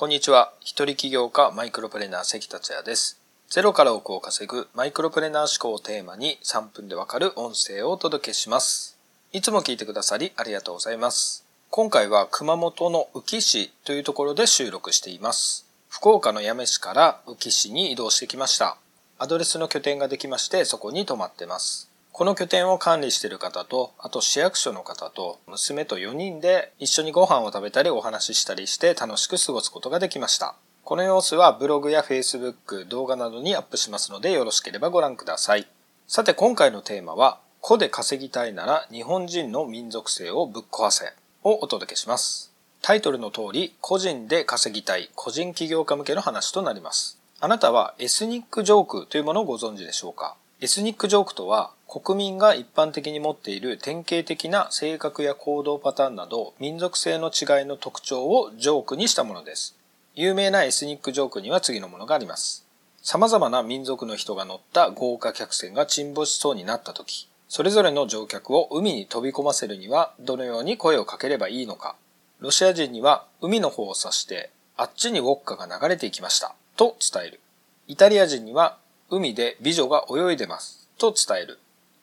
こんにちは。一人起業家マイクロプレーナー関達也です。ゼロから億を稼ぐマイクロプレーナー思考をテーマに3分でわかる音声をお届けします。いつも聞いてくださりありがとうございます。今回は熊本の宇城市というところで収録しています。福岡の八女市から宇城市に移動してきました。アドレスの拠点ができましてそこに泊まってます。この拠点を管理している方と、あと市役所の方と娘と4人で一緒にご飯を食べたりお話ししたりして楽しく過ごすことができました。この様子はブログや Facebook、動画などにアップしますのでよろしければご覧ください。さて今回のテーマは、個で稼ぎたいなら日本人の民族性をぶっ壊せをお届けします。タイトルの通り、個人で稼ぎたい個人起業家向けの話となります。あなたはエスニックジョークというものをご存知でしょうか？エスニックジョークとは国民が一般的に持っている典型的な性格や行動パターンなど民族性の違いの特徴をジョークにしたものです。有名なエスニックジョークには次のものがあります。様々な民族の人が乗った豪華客船が沈没しそうになった時、それぞれの乗客を海に飛び込ませるにはどのように声をかければいいのか。ロシア人には海の方を指してあっちにウォッカが流れていきましたと伝える。イタリア人には海で美女が泳いでますと伝える。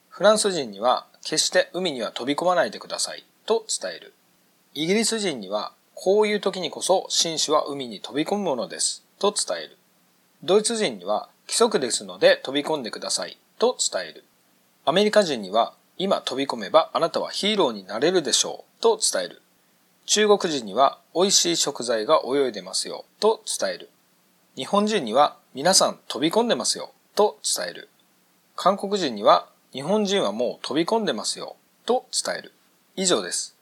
フランス人には決して海には飛び込まないでくださいと伝える。イギリス人にはこういう時にこそ紳士は海に飛び込むものですと伝える。ドイツ人には規則ですので飛び込んでくださいと伝える。アメリカ人には今飛び込めばあなたはヒーローになれるでしょうと伝える。中国人には美味しい食材が泳いでますよと伝える。日本人には皆さん飛び込んでますよと伝える。韓国人には日本人はもう飛び込んでますよと伝える。以上です。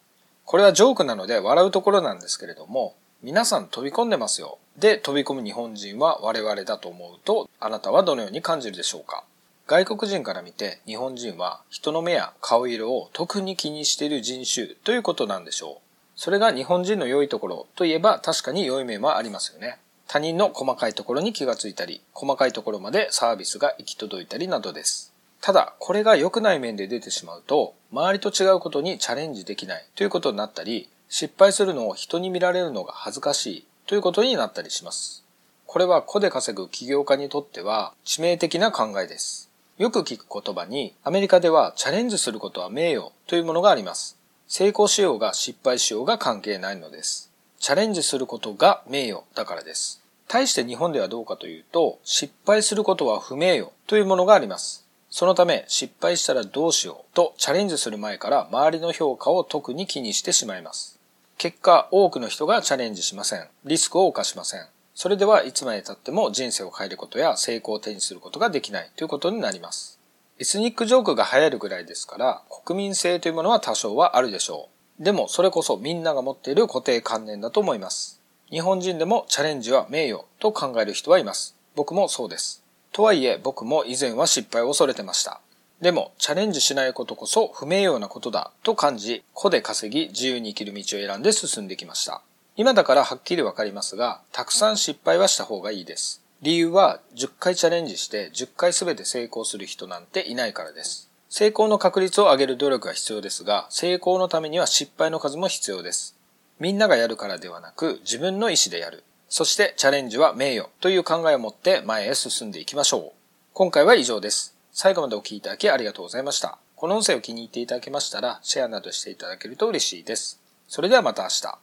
これはジョークなので笑うところなんですけれども、皆さん飛び込んでますよ。で飛び込む日本人は我々だと思うと、あなたはどのように感じるでしょうか外国人から見て日本人は人の目や顔色を特に気にしている人種ということなんでしょう。それが日本人の良いところといえば確かに良い面はありますよね。他人の細かいところに気がついたり、細かいところまでサービスが行き届いたりなどです。ただ、これが良くない面で出てしまうと、周りと違うことにチャレンジできないということになったり、失敗するのを人に見られるのが恥ずかしいということになったりします。これは個で稼ぐ起業家にとっては致命的な考えです。よく聞く言葉に、アメリカではチャレンジすることは名誉というものがあります。成功しようが失敗しようが関係ないのです。チャレンジすることが名誉だからです。対して日本ではどうかというと、失敗することは不名誉というものがあります。そのため、失敗したらどうしようとチャレンジする前から周りの評価を特に気にしてしまいます。結果、多くの人がチャレンジしません。リスクを冒しません。それではいつまで経っても人生を変えることや成功を手にすることができないということになります。エスニックジョークが流行るぐらいですから、国民性というものは多少はあるでしょう。でも、それこそみんなが持っている固定観念だと思います。日本人でもチャレンジは名誉と考える人はいます。僕もそうです。とはいえ僕も以前は失敗を恐れてました。でもチャレンジしないことこそ不名誉なことだと感じ、個で稼ぎ自由に生きる道を選んで進んできました。今だからはっきりわかりますが、たくさん失敗はした方がいいです。理由は10回チャレンジして10回全て成功する人なんていないからです。成功の確率を上げる努力が必要ですが、成功のためには失敗の数も必要です。みんながやるからではなく自分の意思でやる。そしてチャレンジは名誉という考えを持って前へ進んでいきましょう。今回は以上です。最後までお聴きいただきありがとうございました。この音声を気に入っていただけましたらシェアなどしていただけると嬉しいです。それではまた明日。